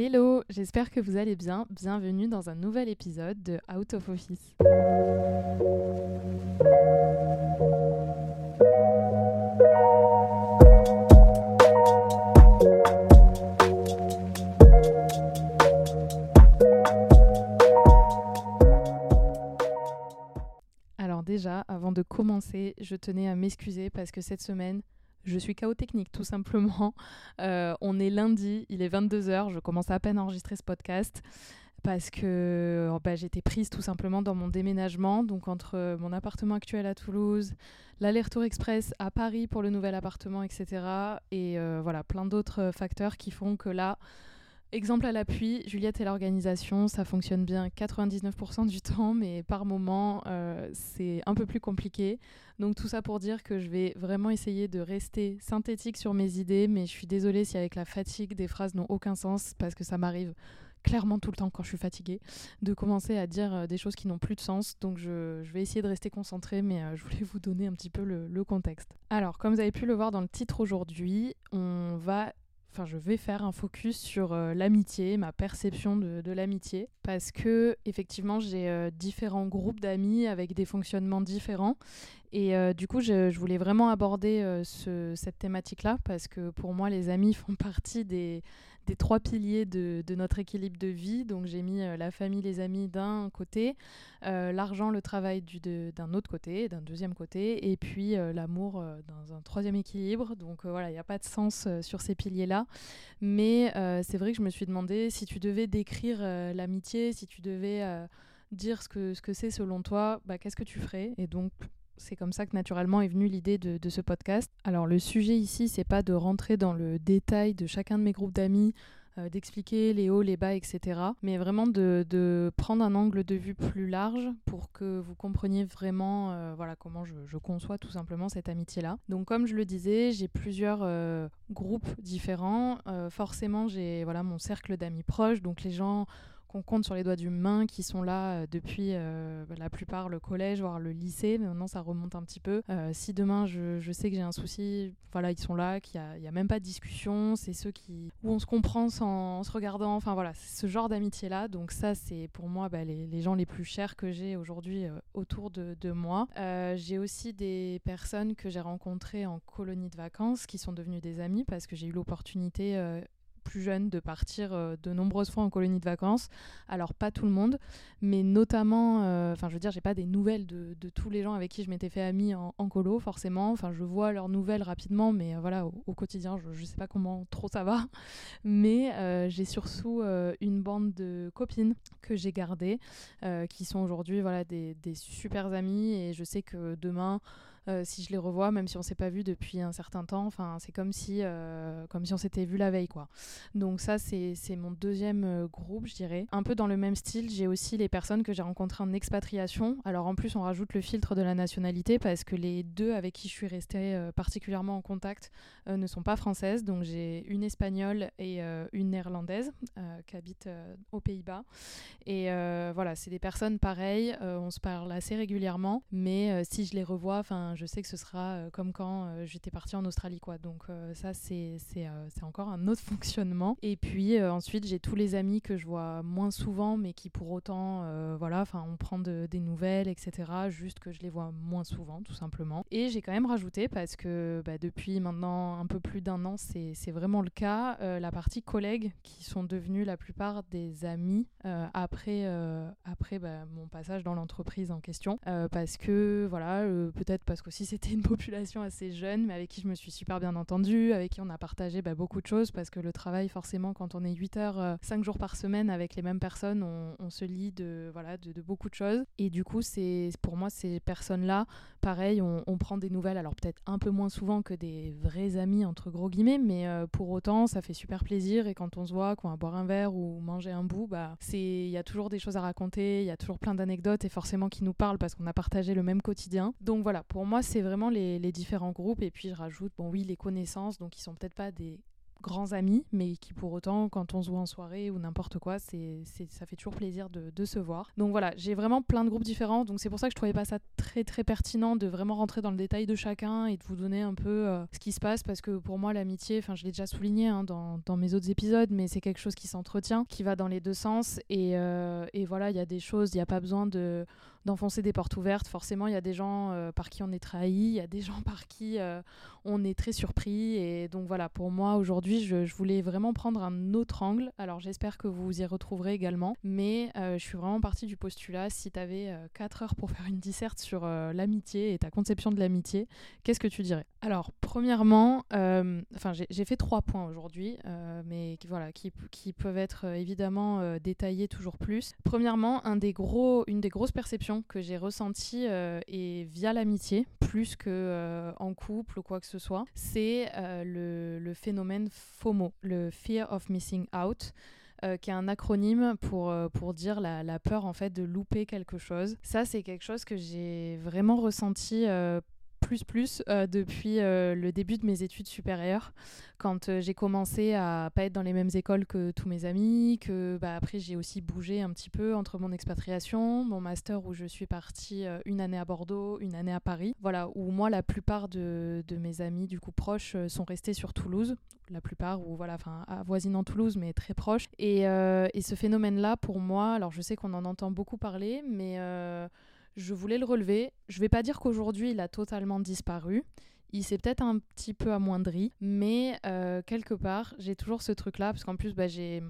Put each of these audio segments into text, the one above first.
Hello, j'espère que vous allez bien. Bienvenue dans un nouvel épisode de Out of Office. Alors déjà, avant de commencer, je tenais à m'excuser parce que cette semaine, je suis chaos technique tout simplement. Euh, on est lundi, il est 22h, je commence à peine à enregistrer ce podcast parce que oh, bah, j'étais prise tout simplement dans mon déménagement, donc entre mon appartement actuel à Toulouse, l'aller-retour express à Paris pour le nouvel appartement, etc. Et euh, voilà, plein d'autres facteurs qui font que là, Exemple à l'appui, Juliette et l'organisation, ça fonctionne bien 99% du temps, mais par moment, euh, c'est un peu plus compliqué. Donc tout ça pour dire que je vais vraiment essayer de rester synthétique sur mes idées, mais je suis désolée si avec la fatigue, des phrases n'ont aucun sens, parce que ça m'arrive clairement tout le temps quand je suis fatiguée, de commencer à dire euh, des choses qui n'ont plus de sens. Donc je, vais essayer de rester concentrée, mais euh, je voulais vous donner un petit peu le, le contexte. Alors, comme vous avez pu le voir dans le titre aujourd'hui, on va enfin je vais faire un focus sur euh, l'amitié, ma perception de, l'amitié, parce que effectivement j'ai euh, différents groupes d'amis avec des fonctionnements différents, et euh, du coup je, voulais vraiment aborder cette thématique-là, parce que pour moi les amis font partie des, des trois piliers de, notre équilibre de vie. Donc j'ai mis euh, la famille, les amis d'un côté, euh, l'argent, le travail d'un autre côté, d'un deuxième côté, et puis euh, l'amour dans un troisième équilibre. Donc voilà, il n'y a pas de sens sur ces piliers-là. Mais c'est vrai que je me suis demandé si tu devais décrire l'amitié, si tu devais dire ce que ce que c'est selon toi, bah, qu'est-ce que tu ferais? Et donc c'est comme ça que naturellement est venue l'idée de, ce podcast. Alors le sujet ici, c'est pas de rentrer dans le détail de chacun de mes groupes d'amis, euh, d'expliquer les hauts, les bas, etc. Mais vraiment de, prendre un angle de vue plus large pour que vous compreniez vraiment euh, voilà, comment je, conçois tout simplement cette amitié-là. Donc comme je le disais, j'ai plusieurs euh, groupes différents. forcément, j'ai voilà, mon cercle d'amis proches, donc les gens qu'on compte sur les doigts d'une main, qui sont là euh, depuis euh, la plupart le collège, voire le lycée. Maintenant, ça remonte un petit peu. Euh, si demain, je, je sais que j'ai un souci, voilà, ils sont là, qu'il n'y a, a, même pas de discussion. C'est ceux qui, où on se comprend sans, en se regardant. Enfin voilà, ce genre d'amitié-là. Donc ça, c'est pour moi bah, les, les, gens les plus chers que j'ai aujourd'hui autour de, de moi. j'ai aussi des personnes que j'ai rencontrées en colonie de vacances qui sont devenues des amis parce que j'ai eu l'opportunité plus jeune de partir euh, de nombreuses fois en colonie de vacances. Alors pas tout le monde, mais notamment, euh, enfin je veux dire, j'ai pas des nouvelles de, tous les gens avec qui je m'étais fait amie en, colo forcément. Enfin je vois leurs nouvelles rapidement, mais euh, voilà au, quotidien je, je sais pas comment trop ça va. Mais j'ai surtout une bande de copines que j'ai gardées, qui sont aujourd'hui voilà des, des super amies et je sais que demain euh, si je les revois, même si on s'est pas vu depuis un certain temps. Enfin, c'est comme si, euh, comme si on s'était vu la veille, quoi. Donc ça, c'est mon deuxième euh, groupe, je dirais. Un peu dans le même style, j'ai aussi les personnes que j'ai rencontrées en expatriation. Alors en plus, on rajoute le filtre de la nationalité parce que les deux avec qui je suis restée particulièrement en contact ne sont pas françaises. Donc j'ai une espagnole et une néerlandaise qui habitent aux Pays-Bas. Et voilà, c'est des personnes pareilles. on se parle assez régulièrement, mais si je les revois, enfin je sais que ce sera euh, comme quand euh, j'étais partie en Australie, quoi. Donc euh, ça, c'est encore un autre fonctionnement. Et puis ensuite, j'ai tous les amis que je vois moins souvent, mais qui pour autant, voilà, enfin, on prend des nouvelles, etc. Juste que je les vois moins souvent, tout simplement. Et j'ai quand même rajouté, parce que bah, depuis maintenant un peu plus d'un an, c'est vraiment le cas, la partie collègues, qui sont devenus la plupart des amis après, après bah, mon passage dans l'entreprise en question. parce que, voilà, peut-être parce que aussi c'était une population assez jeune, mais avec qui je me suis super bien entendue, avec qui on a partagé bah, beaucoup de choses, parce que le travail, forcément, quand on est 8 heures, 5 euh, jours par semaine avec les mêmes personnes, on, se lie de, beaucoup de choses. Et du coup, c'est pour moi, ces personnes-là, pareil, on, prend des nouvelles, alors peut-être un peu moins souvent que des vrais amis, entre gros guillemets, mais euh, pour autant, ça fait super plaisir. Et quand on se voit, qu'on va boire un verre ou manger un bout, bah, il y a toujours des choses à raconter, il y a toujours plein d'anecdotes et forcément qui nous parlent parce qu'on a partagé le même quotidien. Donc voilà, pour moi, c'est vraiment les, différents groupes. Et puis je rajoute, bon oui, les connaissances, donc ils sont peut-être pas des grands amis, mais qui pour autant, quand on se voit en soirée ou n'importe quoi, c'est, ça fait toujours plaisir de, se voir. Donc voilà, j'ai vraiment plein de groupes différents, donc c'est pour ça que je trouvais pas ça très très pertinent de vraiment rentrer dans le détail de chacun et de vous donner un peu euh, ce qui se passe, parce que pour moi, l'amitié, enfin je l'ai déjà souligné hein, dans, dans, mes autres épisodes, mais c'est quelque chose qui s'entretient, qui va dans les deux sens, et, euh, et voilà, il y a des choses, il n'y a pas besoin de d'enfoncer des portes ouvertes. Forcément, il y a des gens euh, par qui on est trahi, il y a des gens par qui euh, on est très surpris. Et donc voilà, pour moi, aujourd'hui, je, voulais vraiment prendre un autre angle. Alors j'espère que vous y retrouverez également. Mais euh, je suis vraiment partie du postulat, si tu avais 4 heures pour faire une disserte sur l'amitié et ta conception de l'amitié, qu'est-ce que tu dirais? Alors, premièrement, enfin j'ai fait trois points aujourd'hui, mais voilà, qui, qui, peuvent être évidemment détaillés toujours plus. Premièrement, une des grosses perceptions que j'ai ressenti euh, et via l'amitié, plus que euh, en couple ou quoi que ce soit, c'est euh, le, phénomène FOMO, le Fear of Missing Out. qui est un acronyme pour, pour dire la, la, peur en fait de louper quelque chose. Ça, c'est quelque chose que j'ai vraiment ressenti plus plus euh, depuis euh, le début de mes études supérieures, quand euh, j'ai commencé à pas être dans les mêmes écoles que tous mes amis, que bah, après j'ai aussi bougé un petit peu entre mon expatriation, mon master où je suis partie une année à Bordeaux, une année à Paris, voilà où moi la plupart de, de mes amis du coup proches sont restés sur Toulouse, la plupart ou voilà enfin avoisinant Toulouse mais très proches. Et, et ce phénomène là pour moi, alors je sais qu'on en entend beaucoup parler, mais je voulais le relever. Je vais pas dire qu'aujourd'hui il a totalement disparu. Il s'est peut-être un petit peu amoindri, mais euh, quelque part, j'ai toujours ce truc-là, parce qu'en plus, bah, j'ai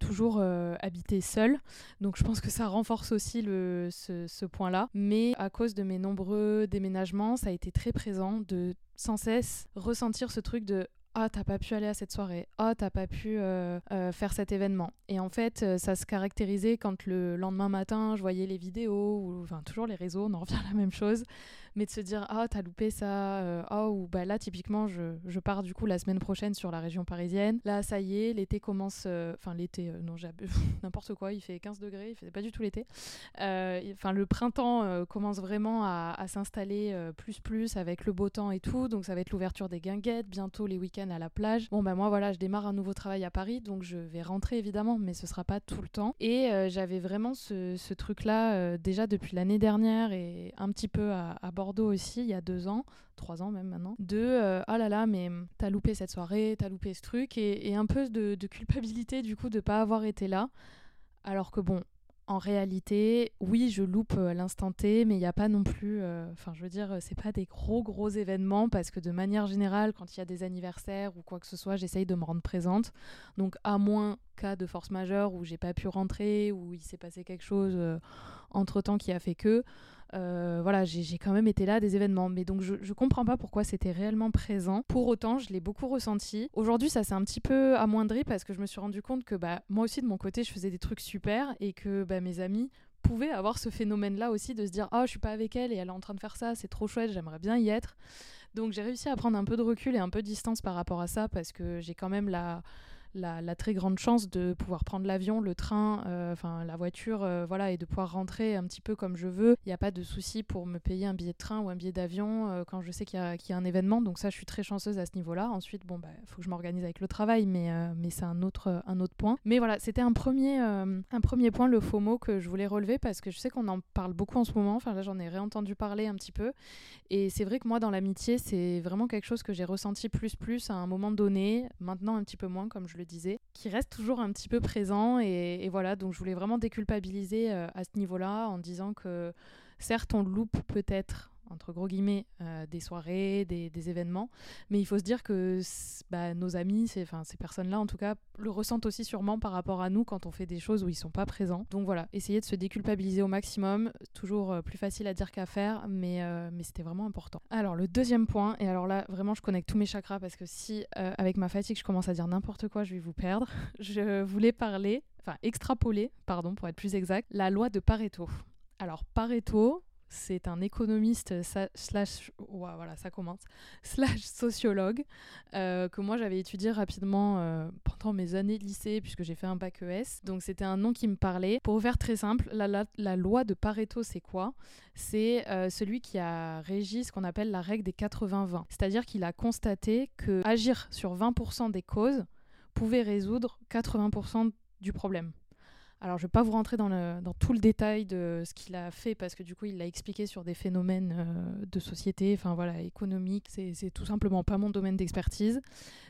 toujours euh, habité seule, donc je pense que ça renforce aussi ce point-là. Mais à cause de mes nombreux déménagements, ça a été très présent de sans cesse ressentir ce truc de ah t'as pas pu aller à cette soirée, ah t'as pas pu euh, euh, faire cet événement. Et en fait, euh, ça se caractérisait quand le lendemain matin, je voyais les vidéos, ou enfin toujours les réseaux, on en revient à la même chose, mais de se dire ah t'as loupé ça, euh, oh ou bah là typiquement je, je, pars du coup la semaine prochaine sur la région parisienne. Là ça y est, l'été commence, euh, enfin l'été euh, non n'importe quoi, il fait 15 degrés, il fait pas du tout l'été. Enfin le printemps commence vraiment à, s'installer plus plus avec le beau temps et tout, donc ça va être l'ouverture des guinguettes, bientôt les week-ends à la plage. Bon bah moi voilà je démarre un nouveau travail à Paris, donc je vais rentrer évidemment, mais ce sera pas tout le temps. Et j'avais vraiment ce, ce truc là déjà depuis l'année dernière et un petit peu à, à Bordeaux aussi, il y a deux ans, trois ans même maintenant, de euh, ah là là, mais t'as loupé cette soirée, t'as loupé ce truc, et, un peu de, culpabilité du coup de pas avoir été là. Alors que bon, en réalité, oui, je loupe à l'instant T, mais il n'y a pas non plus. Euh, enfin, je veux dire, c'est pas des gros, gros événements parce que de manière générale, quand il y a des anniversaires ou quoi que ce soit, j'essaye de me rendre présente. Donc, à moins cas de force majeure où j'ai pas pu rentrer, ou il s'est passé quelque chose euh, entre temps qui a fait que. Euh, voilà, j'ai quand même été là à des événements. Mais donc, je, je comprends pas pourquoi c'était réellement présent. Pour autant, je l'ai beaucoup ressenti. Aujourd'hui, ça s'est un petit peu amoindri parce que je me suis rendu compte que bah, moi aussi, de mon côté, je faisais des trucs super et que bah, mes amis pouvaient avoir ce phénomène-là aussi de se dire Oh, je suis pas avec elle et elle est en train de faire ça, c'est trop chouette, j'aimerais bien y être. Donc, j'ai réussi à prendre un peu de recul et un peu de distance par rapport à ça parce que j'ai quand même la la, très grande chance de pouvoir prendre l'avion, le train, euh, enfin la voiture, euh, voilà, et de pouvoir rentrer un petit peu comme je veux. Il n'y a pas de souci pour me payer un billet de train ou un billet d'avion euh, quand je sais qu'il y, a un événement. Donc ça, je suis très chanceuse à ce niveau-là. Ensuite, bon, bah, faut que je m'organise avec le travail, mais, c'est un autre, point. Mais voilà, c'était un premier, un premier point, le FOMO, que je voulais relever parce que je sais qu'on en parle beaucoup en ce moment. Enfin là, j'en ai réentendu parler un petit peu. Et c'est vrai que moi, dans l'amitié, c'est vraiment quelque chose que j'ai ressenti plus plus à un moment donné. Maintenant, un petit peu moins, comme je le disais, qui reste toujours un petit peu présent. Et, voilà, donc je voulais vraiment déculpabiliser euh, à ce niveau-là en disant que certes, on loupe peut-être entre gros guillemets, euh, des soirées, des, événements. Mais il faut se dire que bah, nos amis, ces, ces personnes-là en tout cas, le ressentent aussi sûrement par rapport à nous quand on fait des choses où ils sont pas présents. Donc voilà, essayer de se déculpabiliser au maximum, toujours euh, plus facile à dire qu'à faire, euh, mais c'était vraiment important. Alors le deuxième point, et alors là vraiment je connecte tous mes chakras parce que si avec ma fatigue je commence à dire n'importe quoi, je vais vous perdre. Je voulais parler, enfin extrapoler, pardon pour être plus exact, la loi de Pareto. Alors Pareto, c'est un économiste slash, voilà, ça commence, slash sociologue euh, que moi j'avais étudié rapidement euh, pendant mes années de lycée puisque j'ai fait un bac ES. Donc c'était un nom qui me parlait. Pour faire très simple, la, loi de Pareto, c'est quoi? C'est euh, celui qui a régi ce qu'on appelle la règle des 80-20. C'est-à-dire qu'il a constaté que agir sur 20% des causes pouvait résoudre 80% du problème. Alors, je ne vais pas vous rentrer dans, tout le détail de ce qu'il a fait parce que du coup, il l'a expliqué sur des phénomènes euh, de société, enfin voilà, économiques. C'est tout simplement pas mon domaine d'expertise.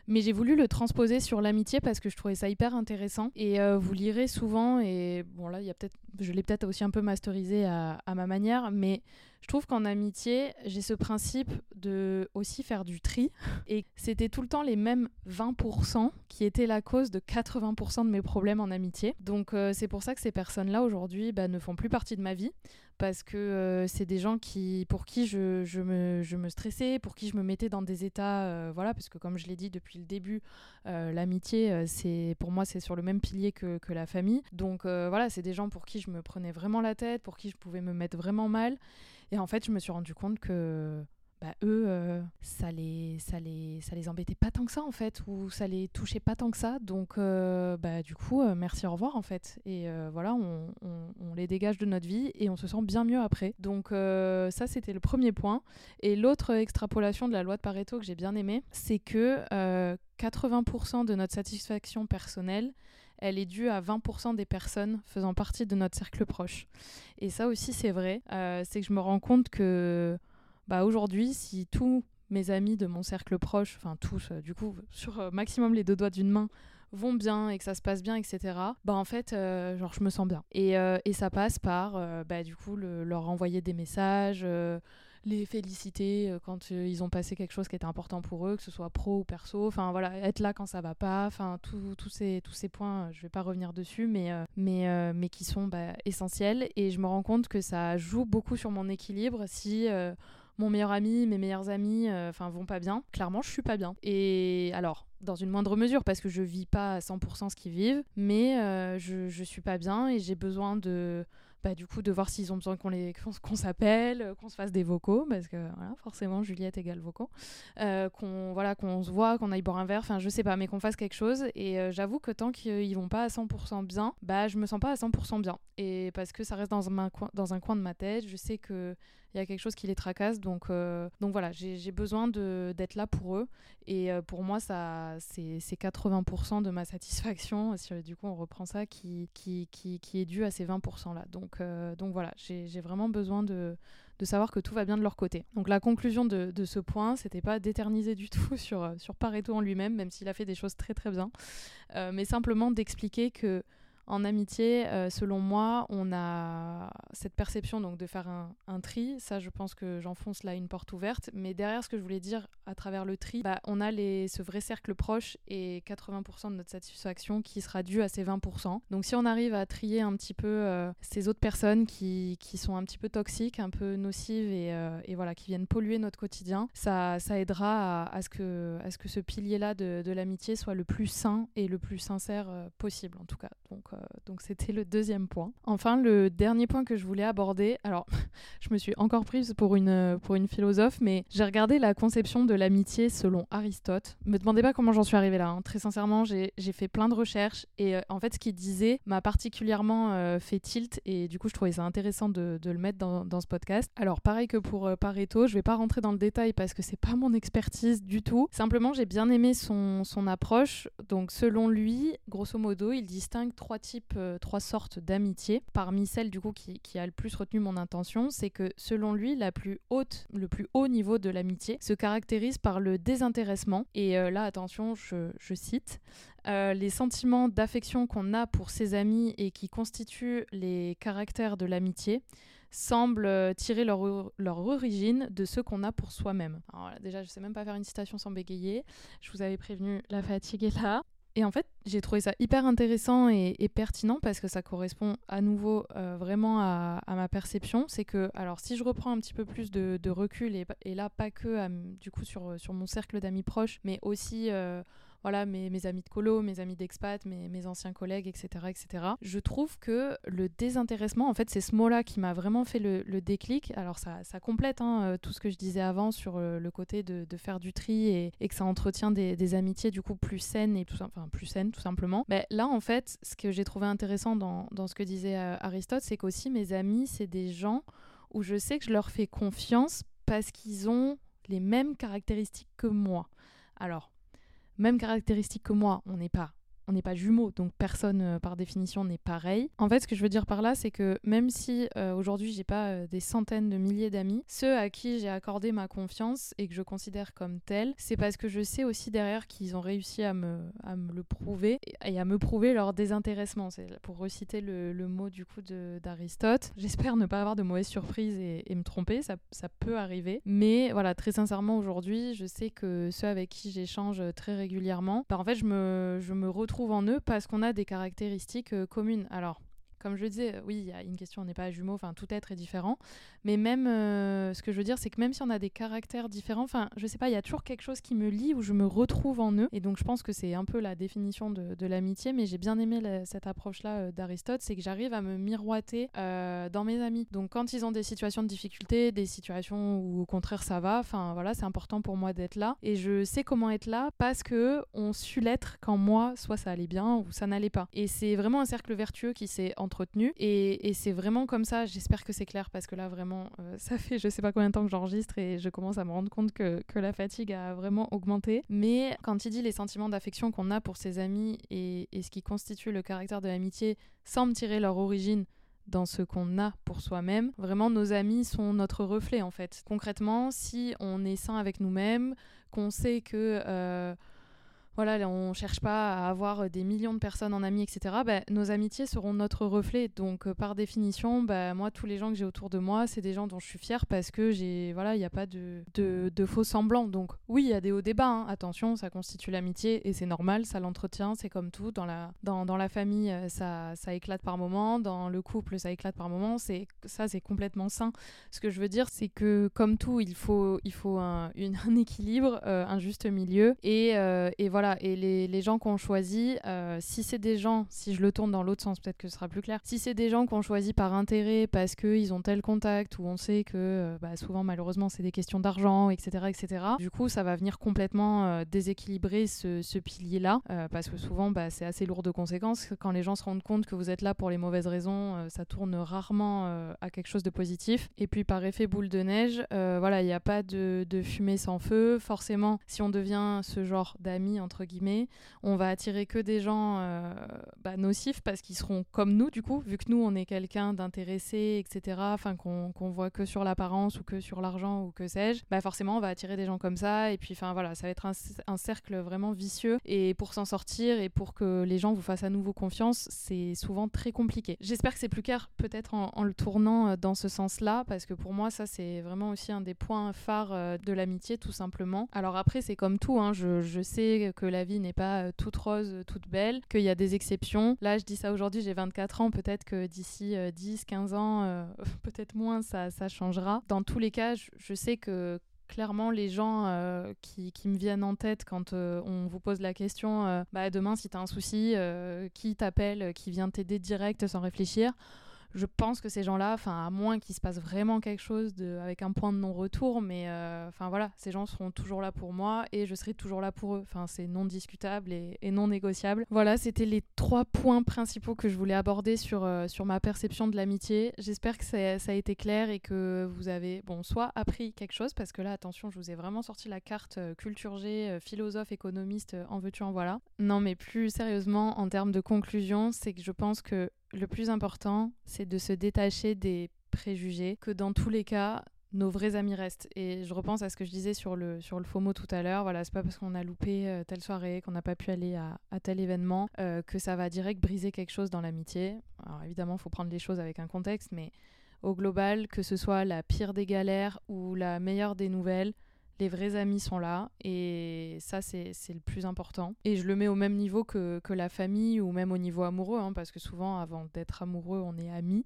Mais j'ai voulu le transposer sur l'amitié parce que je trouvais ça hyper intéressant. Et euh, vous lirez souvent, et bon, là, y a je l'ai peut-être aussi un peu masterisé à, à ma manière, mais je trouve qu'en amitié, j'ai ce principe de aussi faire du tri. Et c'était tout le temps les mêmes 20% qui étaient la cause de 80% de mes problèmes en amitié. Donc euh, c'est pour ça que ces personnes-là aujourd'hui bah, ne font plus partie de ma vie. Parce que euh, c'est des gens qui, pour qui je, me, stressais, pour qui je me mettais dans des états. Euh, voilà, parce que comme je l'ai dit depuis le début, l'amitié, c'est pour moi, c'est sur le même pilier que la famille. Donc voilà, c'est des gens pour qui je me prenais vraiment la tête, pour qui je pouvais me mettre vraiment mal. Et en fait, je me suis rendu compte que bah, eux, euh, ça, les, ça, les, ça les embêtait pas tant que ça, en fait, ou ça les touchait pas tant que ça. Donc, euh, bah, du coup, euh, merci, au revoir, en fait. Et voilà, on, on, les dégage de notre vie et on se sent bien mieux après. Donc, ça, c'était le premier point. Et l'autre extrapolation de la loi de Pareto que j'ai bien aimée, c'est que 80% de notre satisfaction personnelle, elle est due à 20% des personnes faisant partie de notre cercle proche. Et ça aussi, c'est vrai. Euh, c'est que je me rends compte que bah, aujourd'hui, si tous mes amis de mon cercle proche, enfin tous, euh, du coup, sur euh, maximum les deux doigts d'une main, vont bien et que ça se passe bien, etc., bah en fait, genre, je me sens bien. Et, et ça passe par, bah, du coup, leur envoyer des messages, les féliciter euh, quand euh, ils ont passé quelque chose qui était important pour eux, que ce soit pro ou perso. Enfin voilà, être là quand ça va pas. Enfin tous ces, tous ces points, euh, je vais pas revenir dessus, mais, mais, mais qui sont bah, essentiels. Et je me rends compte que ça joue beaucoup sur mon équilibre si mon meilleur ami, mes meilleurs amis, enfin vont pas bien. Clairement, je suis pas bien. Et alors, dans une moindre mesure, parce que je vis pas à 100% ce qu'ils vivent, mais je, je suis pas bien et j'ai besoin de bah, du coup, de voir s'ils ont besoin qu'on les qu'on s'appelle, euh, qu'on se fasse des vocaux, parce que voilà, forcément, Juliette égale vocaux, euh, qu'on voilà, qu'on se voit, qu'on aille boire un verre, enfin, je sais pas, mais qu'on fasse quelque chose. Et euh, j'avoue que tant qu'ils vont pas à 100% bien, bah, je me sens pas à 100% bien. Et parce que ça reste dans un, dans un coin de ma tête, je sais que il y a quelque chose qui les tracasse. Donc, euh, donc voilà, j'ai besoin d'être là pour eux. Et euh, pour moi, c'est 80% de ma satisfaction, si du coup on reprend ça, qui, qui, qui, qui est dû à ces 20%-là. Donc, euh, donc voilà, j'ai vraiment besoin de, de savoir que tout va bien de leur côté. Donc la conclusion de, de ce point, c'était pas d'éterniser du tout sur, sur Pareto en lui-même, même s'il a fait des choses très très bien, mais simplement d'expliquer que en amitié, euh, selon moi, on a cette perception donc de faire un, tri. Ça, je pense que j'enfonce là une porte ouverte. Mais derrière ce que je voulais dire à travers le tri, bah, on a ce vrai cercle proche et 80% de notre satisfaction qui sera dû à ces 20%. Donc si on arrive à trier un petit peu euh, ces autres personnes qui, sont un petit peu toxiques, un peu nocives et, euh, voilà, qui viennent polluer notre quotidien, ça, aidera à, à, ce que, à ce que ce pilier-là de, de l'amitié soit le plus sain et le plus sincère possible en tout cas. Donc euh, donc c'était le deuxième point. Enfin, le dernier point que je voulais aborder, alors je me suis encore prise pour une, pour une philosophe, mais j'ai regardé la conception de l'amitié selon Aristote. Me demandez pas comment j'en suis arrivée là, hein. très sincèrement, j'ai fait plein de recherches et euh, en fait ce qu'il disait m'a particulièrement euh, fait tilt et du coup je trouvais ça intéressant de, de le mettre dans, dans, ce podcast. Alors pareil que pour Pareto, je vais pas rentrer dans le détail parce que c'est pas mon expertise du tout. Simplement j'ai bien aimé son, son approche. Donc selon lui, grosso modo, il distingue trois types, euh, trois sortes d'amitié. Parmi celles du coup qui, a le plus retenu mon intention, c'est que selon lui, la plus haute, le plus haut niveau de l'amitié se caractérise par le désintéressement. Et euh, là, attention, je, cite. Euh, les sentiments d'affection qu'on a pour ses amis et qui constituent les caractères de l'amitié semblent tirer leur, leur origine de ceux qu'on a pour soi-même. Voilà, déjà, je sais même pas faire une citation sans bégayer. Je vous avais prévenu, la fatigue est là. Et en fait, j'ai trouvé ça hyper intéressant et, pertinent parce que ça correspond à nouveau euh, vraiment à, ma perception. C'est que, alors, si je reprends un petit peu plus de, recul, et, là, pas que du coup sur, sur mon cercle d'amis proches, mais aussi. Euh, voilà, mes, amis de colo, mes amis d'expat, mes, mes anciens collègues, etc., etc. Je trouve que le désintéressement, en fait, c'est ce mot-là qui m'a vraiment fait le, déclic. Alors ça, ça complète hein, euh, tout ce que je disais avant sur euh, le côté de, faire du tri et, que ça entretient des, amitiés du coup plus saines et tout enfin plus saines tout simplement. Mais là, en fait, ce que j'ai trouvé intéressant dans, dans ce que disait Aristote, c'est qu'aussi mes amis, c'est des gens où je sais que je leur fais confiance parce qu'ils ont les mêmes caractéristiques que moi. Alors, mêmes caractéristiques que moi, on n'est pas on n'est pas jumeaux, donc personne euh, par définition n'est pareil. En fait, ce que je veux dire par là, c'est que même si euh, aujourd'hui j'ai pas euh, des centaines de milliers d'amis, ceux à qui j'ai accordé ma confiance et que je considère comme tels, c'est parce que je sais aussi derrière qu'ils ont réussi à me, à me le prouver et à me prouver leur désintéressement. Pour reciter le, mot du coup d'Aristote. J'espère ne pas avoir de mauvaises surprises et, me tromper, ça, ça, peut arriver. Mais voilà, très sincèrement aujourd'hui, je sais que ceux avec qui j'échange très régulièrement, bah, en fait, je me, je me retrouve trouve en eux parce qu'on a des caractéristiques euh, communes. Alors, comme je disais, oui, il y a une question, on n'est pas jumeaux, enfin tout être est différent. Mais même, euh, ce que je veux dire, c'est que même si on a des caractères différents, enfin, je sais pas, il y a toujours quelque chose qui me lie où je me retrouve en eux. Et donc, je pense que c'est un peu la définition de, l'amitié, mais j'ai bien aimé cette approche-là euh, d'Aristote, c'est que j'arrive à me miroiter euh, dans mes amis. Donc, quand ils ont des situations de difficulté, des situations où au contraire ça va, enfin voilà, c'est important pour moi d'être là. Et je sais comment être là parce que on su l'être quand moi, soit ça allait bien ou ça n'allait pas. Et c'est vraiment un cercle vertueux qui s'est Et, c'est vraiment comme ça, j'espère que c'est clair parce que là, vraiment, euh, ça fait je sais pas combien de temps que j'enregistre et je commence à me rendre compte que, la fatigue a vraiment augmenté. Mais quand il dit les sentiments d'affection qu'on a pour ses amis et, et ce qui constitue le caractère de l'amitié sans me tirer leur origine, dans ce qu'on a pour soi-même. Vraiment, nos amis sont notre reflet en fait. Concrètement, si on est sain avec nous-mêmes, qu'on sait que euh, voilà, on cherche pas à avoir euh, des millions de personnes en amis, etc. Bah, nos amitiés seront notre reflet. Donc, euh, par définition, bah, moi, tous les gens que j'ai autour de moi, c'est des gens dont je suis fière parce que j'ai, voilà, il n'y a pas de, faux semblants. Donc, oui, il y a des hauts débats. Hein. Attention, ça constitue l'amitié et c'est normal, ça l'entretient, c'est comme tout. Dans la, dans, dans la famille, euh, ça, ça éclate par moment. Dans le couple, ça éclate par moment. C'est, ça, c'est complètement sain. Ce que je veux dire, c'est que, comme tout, il faut, il faut un, un équilibre, un juste milieu. Et, et voilà et les, gens qu'on choisit, euh, si c'est des gens, si je le tourne dans l'autre sens, peut-être que ce sera plus clair, si c'est des gens qu'on choisit par intérêt parce qu'ils ont tel contact ou on sait que euh, bah, souvent malheureusement c'est des questions d'argent, etc., etc., du coup ça va venir complètement euh, déséquilibrer ce, pilier-là parce que souvent bah, c'est assez lourd de conséquences. Quand les gens se rendent compte que vous êtes là pour les mauvaises raisons, ça tourne rarement à quelque chose de positif. Et puis par effet boule de neige, voilà, il n'y a pas de fumée sans feu. Forcément, si on devient ce genre d'amis, entre guillemets, on va attirer que des gens euh, bah, nocifs parce qu'ils seront comme nous, du coup, vu que nous, on est quelqu'un d'intéressé, etc., enfin, qu'on voit que sur l'apparence ou que sur l'argent ou que sais-je, bah forcément, on va attirer des gens comme ça. Et puis, enfin, voilà, ça va être un, cercle vraiment vicieux. Et pour s'en sortir et pour que les gens vous fassent à nouveau confiance, c'est souvent très compliqué. J'espère que c'est plus clair, peut-être en, le tournant euh, dans ce sens-là, parce que pour moi, ça, c'est vraiment aussi un des points phares euh, de l'amitié, tout simplement. Alors après, c'est comme tout, hein, je, je sais que la vie n'est pas euh, toute rose, euh, toute belle, qu'il y a des exceptions. Là, je dis ça aujourd'hui, j'ai 24 ans, peut-être que d'ici 10, euh, 15 ans, peut-être moins, ça, ça, changera. Dans tous les cas, je, sais que clairement les gens qui, qui, me viennent en tête quand on vous pose la question bah, demain si tu as un souci, qui t'appelle, qui vient t'aider direct sans réfléchir je pense que ces gens-là, enfin à moins qu'il se passe vraiment quelque chose avec un point de non-retour, mais euh, enfin voilà, ces gens seront toujours là pour moi et je serai toujours là pour eux. Enfin c'est non discutable et, non négociable. Voilà, c'était les trois points principaux que je voulais aborder sur, euh, ma perception de l'amitié. J'espère que ça a été clair et que vous avez bon soit appris quelque chose parce que là attention, je vous ai vraiment sorti la carte euh, culture G, philosophe, économiste, en veux-tu en voilà. Non mais plus sérieusement en termes de conclusion, c'est que je pense que le plus important, c'est de se détacher des préjugés, que dans tous les cas, nos vrais amis restent. Et je repense à ce que je disais sur le, sur le FOMO tout à l'heure. Voilà, c'est pas parce qu'on a loupé euh, telle soirée, qu'on n'a pas pu aller à, tel événement, euh, que ça va direct briser quelque chose dans l'amitié. Alors évidemment, il faut prendre les choses avec un contexte, mais au global, que ce soit la pire des galères ou la meilleure des nouvelles, les vrais amis sont là et ça c'est le plus important. Et je le mets au même niveau que, la famille ou même au niveau amoureux, hein, parce que souvent avant d'être amoureux on est amis.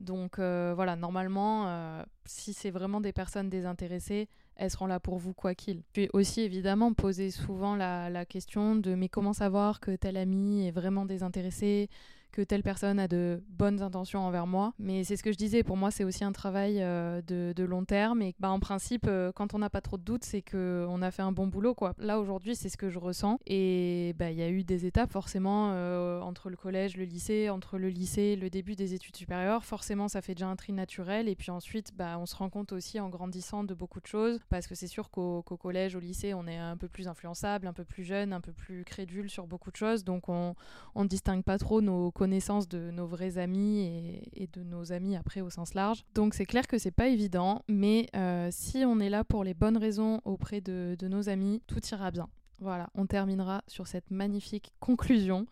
Donc euh, voilà, normalement, euh, si c'est vraiment des personnes désintéressées, elles seront là pour vous quoi qu'il. Puis aussi évidemment poser souvent la question de mais comment savoir que tel ami est vraiment désintéressé, que telle personne a de bonnes intentions envers moi. Mais c'est ce que je disais, pour moi, c'est aussi un travail euh, de, long terme. Et bah, en principe, euh, quand on n'a pas trop de doutes, c'est qu'on a fait un bon boulot. Quoi. Là, aujourd'hui, c'est ce que je ressens. Et bah, il y a eu des étapes, forcément, euh, entre le collège, le lycée, entre le lycée, le début des études supérieures. Forcément, ça fait déjà un tri naturel. Et puis ensuite, bah, on se rend compte aussi en grandissant de beaucoup de choses. Parce que c'est sûr qu'au collège, au lycée, on est un peu plus influençable, un peu plus jeune, un peu plus crédule sur beaucoup de choses. Donc, on ne distingue pas trop nos connaissances connaissance de nos vrais amis et, de nos amis après au sens large. Donc c'est clair que c'est pas évident, mais euh, si on est là pour les bonnes raisons auprès de nos amis, tout ira bien. Voilà, on terminera sur cette magnifique conclusion.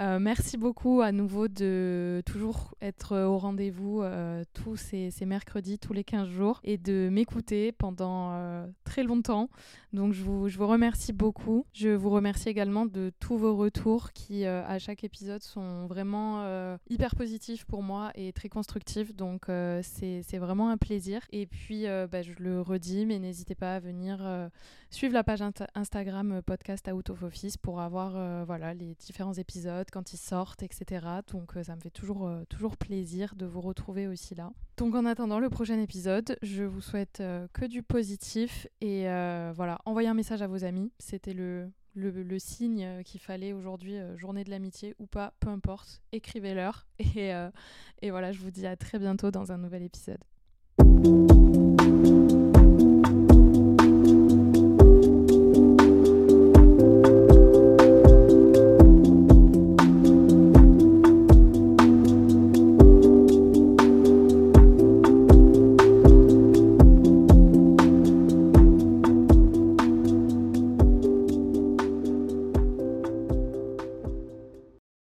Euh, merci beaucoup à nouveau de toujours être au rendez-vous euh, tous ces, mercredis, tous les 15 jours, et de m'écouter pendant euh, très longtemps. Donc je vous, je vous, remercie beaucoup. Je vous remercie également de tous vos retours qui, à chaque épisode, sont vraiment hyper positifs pour moi et très constructifs. Donc c'est vraiment un plaisir. Et puis, bah, je le redis, mais n'hésitez pas à venir suivre la page Instagram podcast Out of Office pour avoir voilà, les différents épisodes quand ils sortent, etc. Donc euh, ça me fait toujours, euh, toujours plaisir de vous retrouver aussi là. Donc en attendant le prochain épisode, je vous souhaite euh, que du positif et voilà, envoyez un message à vos amis. C'était le, le, signe qu'il fallait aujourd'hui, journée de l'amitié ou pas, peu importe, écrivez-leur. Et, et voilà, je vous dis à très bientôt dans un nouvel épisode.